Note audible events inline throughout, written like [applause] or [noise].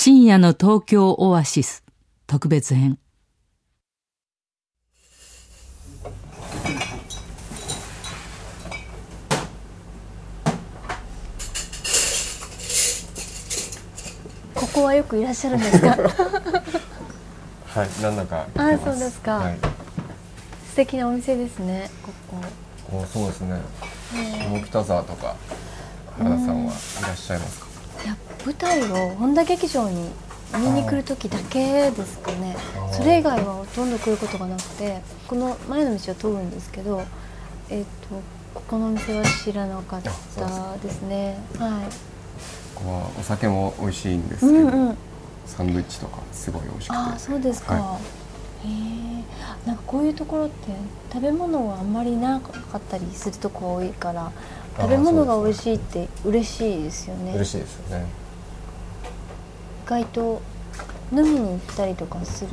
深夜の東京オアシス特別編。ここはよくいらっしゃるんですか？[laughs] はい何だかあそうですか。はい、素敵なお店ですねここ。おそうですね。下北沢とか原田さんはいらっしゃいますか？舞台を本田劇場に見に来る時だけですかね。それ以外はほとんど来ることがなくてこの前の道は通るんですけどえっ、とここのお店は知らなかったですね。はここはお酒も美味しいんですい、うけど、んうん。サンドイッチとかすごい美味しくて。ああそうですか、はへえなんかこういうところって食べ物はあんまりなかったりするとこ多いから食べ物が美味しいって嬉しいですよね。嬉しいですよね。意外と飲みに行ったりとかする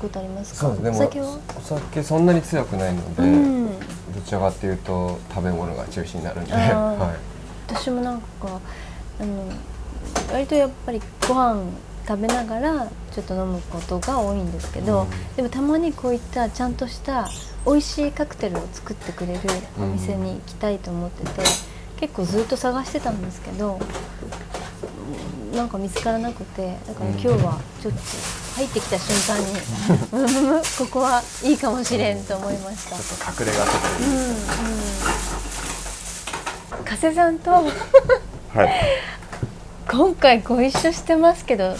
ことありますか？そうですね。お酒は？お酒そんなに強くないので、うん。どちらかっていうと食べ物が中心になるんで、はい、私もなんかあの割とやっぱりご飯食べながらちょっと飲むことが多いんですけど、うん。でもたまにこういったちゃんとした美味しいカクテルを作ってくれるお店に行きたいと思ってて、結構ずっと探してたんですけどうんなんか見つからなくてだから今日はちょっと入ってきた瞬間にむむむここはいいかもしれんと思いました。ちょっと隠れ家とかうんうん。加瀬さんとはい。今回ご一緒してますけど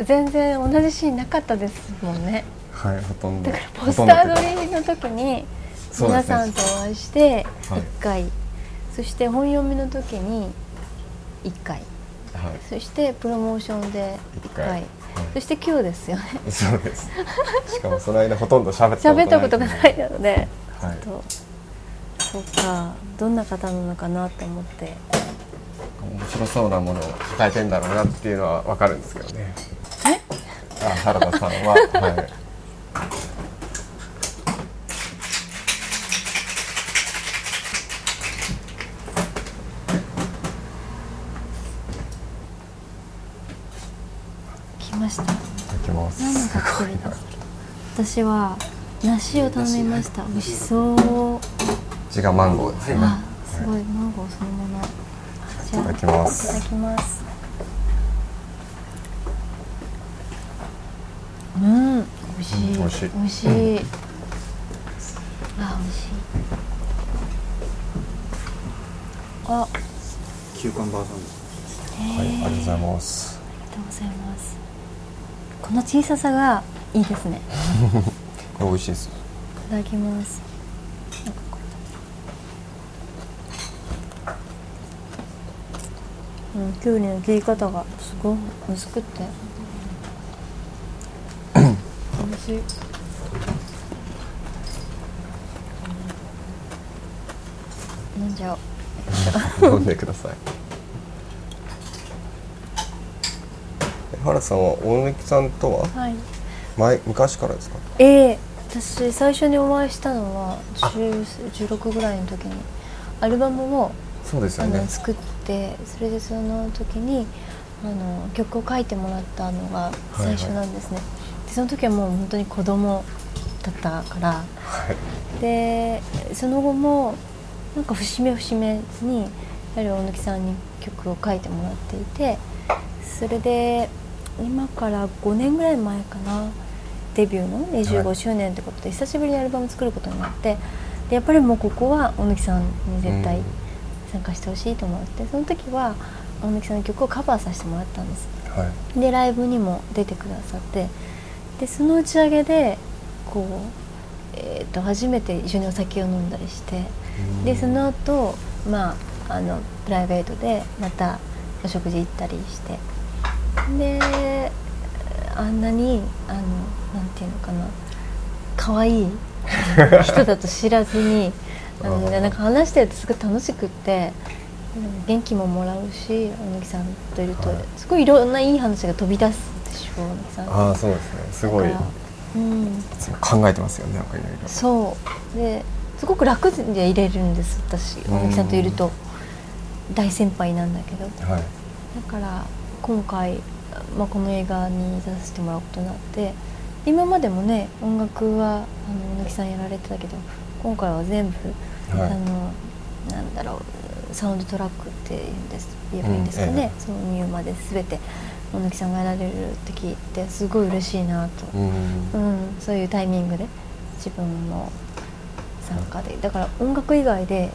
全然同じシーンなかったですもんねはいほとんど。だからポスター撮りりの時に皆さんとお会いしてはい1回、そして本読みの時に1回。はい。そしてプロモーションで1回。一回はい。そして今日ですよね。そうです。しかもその間ほとんど喋った喋ったことがないのではい。とそうか。どんな方なのかなと思って。面白そうなものを抱えてんだろうなっていうのはわかるんですけどね。あ原田さんは、[laughs] はい、来ました。いただきます。何のカクテルですか私は梨を頼みました。美味しそう。字がマンゴーですね、あすごい。マンゴーそのもの。じゃあいただきます。いただきます。うん。美味しい。うん美味しい。美味しい。あ美味しい。あ。休館バーさんですはい、ありがとうございます。ありがとうございますこの小ささがいいですね。[laughs] 美味しいです。いただきます。う。うん、きゅうりの切り方がすごい薄くって。美味しい。飲んじゃおう。[laughs] 飲んでください原田さんは大貫さんとは？はい。前昔からですか？ええ私最初にお会いしたのは10 16ぐらいの時にアルバムをあそうですよね。の作ってそれでその時にあの曲を書いてもらったのが最初なんですね、でその時はもう本当に子供だったからはい。でその後もなんか節目節目にやはり大貫さんに曲を書いてもらっていてそれで今から5年ぐらい前かな。デビューの25周年ってことで久しぶりにアルバム作ることになってでやっぱりもうここは大貫さんに絶対うん。参加してほしいと思ってその時は大貫さんの曲をカバーさせてもらったんです。はい。でライブにも出てくださってでその打ち上げでこう、えー、と初めて一緒にお酒を飲んだりしてでその後まああのプライベートでまたお食事行ったりしてであんなにあのなんていうのかな。可愛い [laughs] 人だと知らずに [laughs] あのなんか話してるとすごい楽しくってうん元気ももらうし大貫さんといると、はい。すごいいろんないい話が飛び出すでしょ大貫さん。ってああそうですね。すごいうん。考えてますよねなんかいろいろ。そう。ですごく楽でいれるんです私うん大貫さんといると。大先輩なんだけど。はい。だから今回まあ、この映画に出させてもらうことになって今までもね音楽はあの小野木さんやられてたけど今回は全部、はい。あのなんだろうサウンドトラックっていうんです言えばいいんですかうんそのーまで全て小野木さんがやられるって聞いてすごい嬉しいなと、うん。うん、そういうタイミングで自分も参加で。だから音楽以外で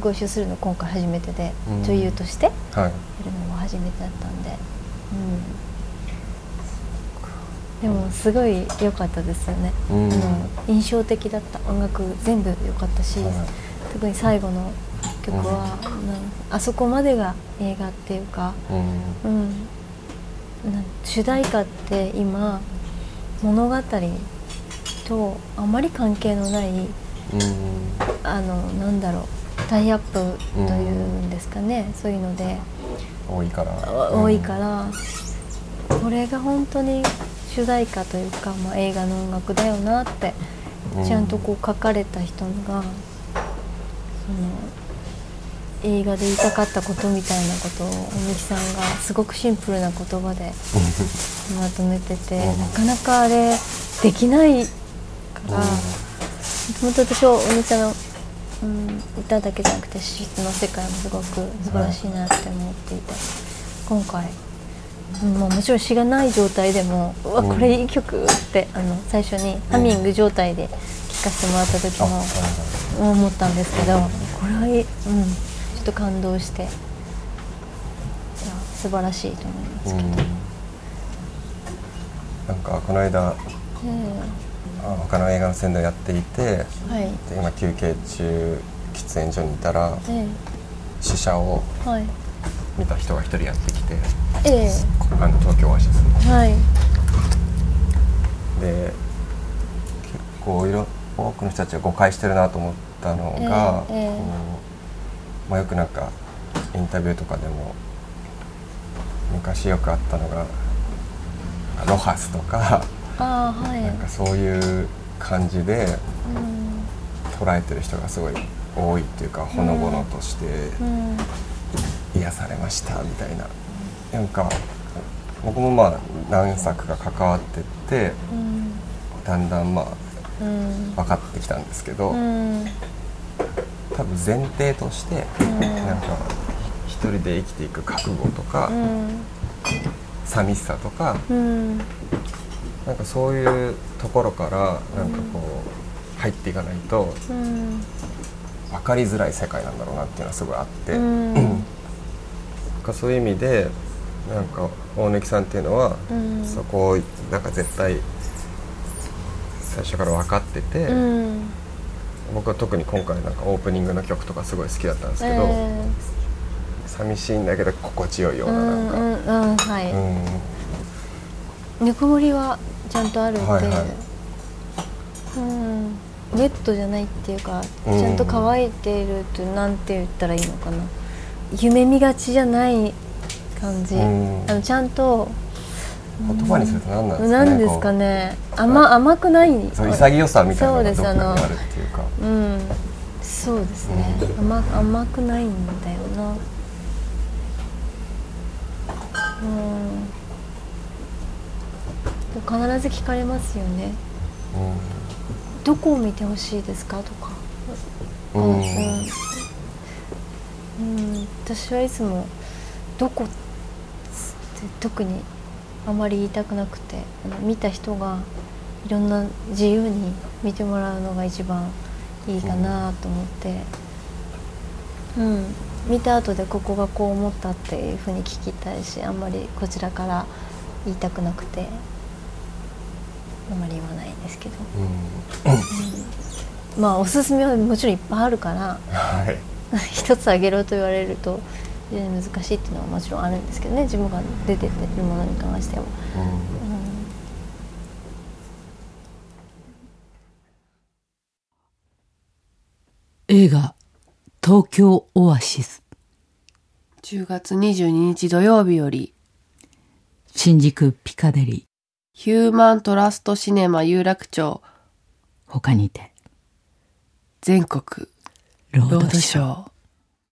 ご一緒するの今回初めてで、うん。女優としてやはい。るのも初めてだったんで、うん、でもすごい良かったですよね、うん。あの印象的だった。音楽全部良かったし、はい。特に最後の曲は、なんあそこまでが映画っていうか、うん。うん、なん主題歌って今物語とあまり関係のないうん。あのなんだろうタイアップというんですかね、そういうので、多いから。お多いから。これが本当に主題歌というか、まあ、映画の音楽だよなってうん。ちゃんとこう書かれた人が、その映画で言いたかったことみたいなことを大木さんがすごくシンプルな言葉で [laughs] まとめてて、うん。なかなかあれできないから、うん。本当私は大木さんの、うん、歌だけじゃなくて詩の世界もすごく素晴らしいなって思っていて、今回、うん。まあ、もちろん。詩がない状態でも「うわうん。これいい曲」ってあの最初にハミング状態で聴かせてもらった時も思ったん。ですけどこれはいい、うん、ちょっと感動していや素晴らしいと思いますけど。うん。なん。かこの間えあ他の映画の宣伝をやっていてえはい。で今休憩中喫煙所にいたらえ試写を見た人が一人やってきてえあの東京オアシスえはい。で結構いろ多くの人たちが誤解してるなと思ったのが、えうまあ、よくなんかインタビューとかでも昔よくあったのがロハスとか、ああはい。なんかそういう感じでうん。捉えてる人がすごい多いっていうかほのぼのとしてうん。癒されましたみたいな。なんか僕もまあ何作か関わってってうん。だんだんまあうん。分かってきたんですけど、うん。多分前提として、ん。なんか一人で生きていく覚悟とか、うん。寂しさとかうんなんかそういうところからなんかこう入っていかないとうん。分かりづらい世界なんだろうなっていうのはすごいあって、うん。なんかそういう意味でなんか大貫さんっていうのは、うん。そこをなんか絶対最初から分かってて、うん。僕は特に今回なんかオープニングの曲とかすごい好きだったんですけど、え寂しいんだけど心地よいよえうななんか。うん。ぬくもりはちゃんとあるって、はいはい。うん。ネットじゃないっていうかうん。ちゃんと乾いているとなんて言ったらいいのかな。夢見がちじゃない感じ、うん。あのちゃんと言葉にすると何なんですかね。なん。ですかね。甘甘くないそう潔さみたいなそうです。ああのるっていうか。うん。そうですね、うん甘甘くないんだよな。うん必ず聞かれますよねどこを見てほしいですか？とかうん。うん。うんうん私はいつも「どこ?」って特にあまり言いたくなくてあの見た人がいろんな自由に見てもらうのが一番いいかなと思って、うん、見た後でここがこう思ったっていうふうに聞きたいしあんまりこちらから言いたくなくてあんまり言わないんですけど。まあおすすめはもちろんいっぱいあるから。はい。[laughs] 一つあげろと言われると非常に難しいっていうのはもちろんあるんですけどね。自分が出てるものに関しては。うんうん。映画東京オアシス。10月22日土曜日より、新宿ピカデリヒューマントラストシネマ有楽町。他にて。全国。ロロードショー。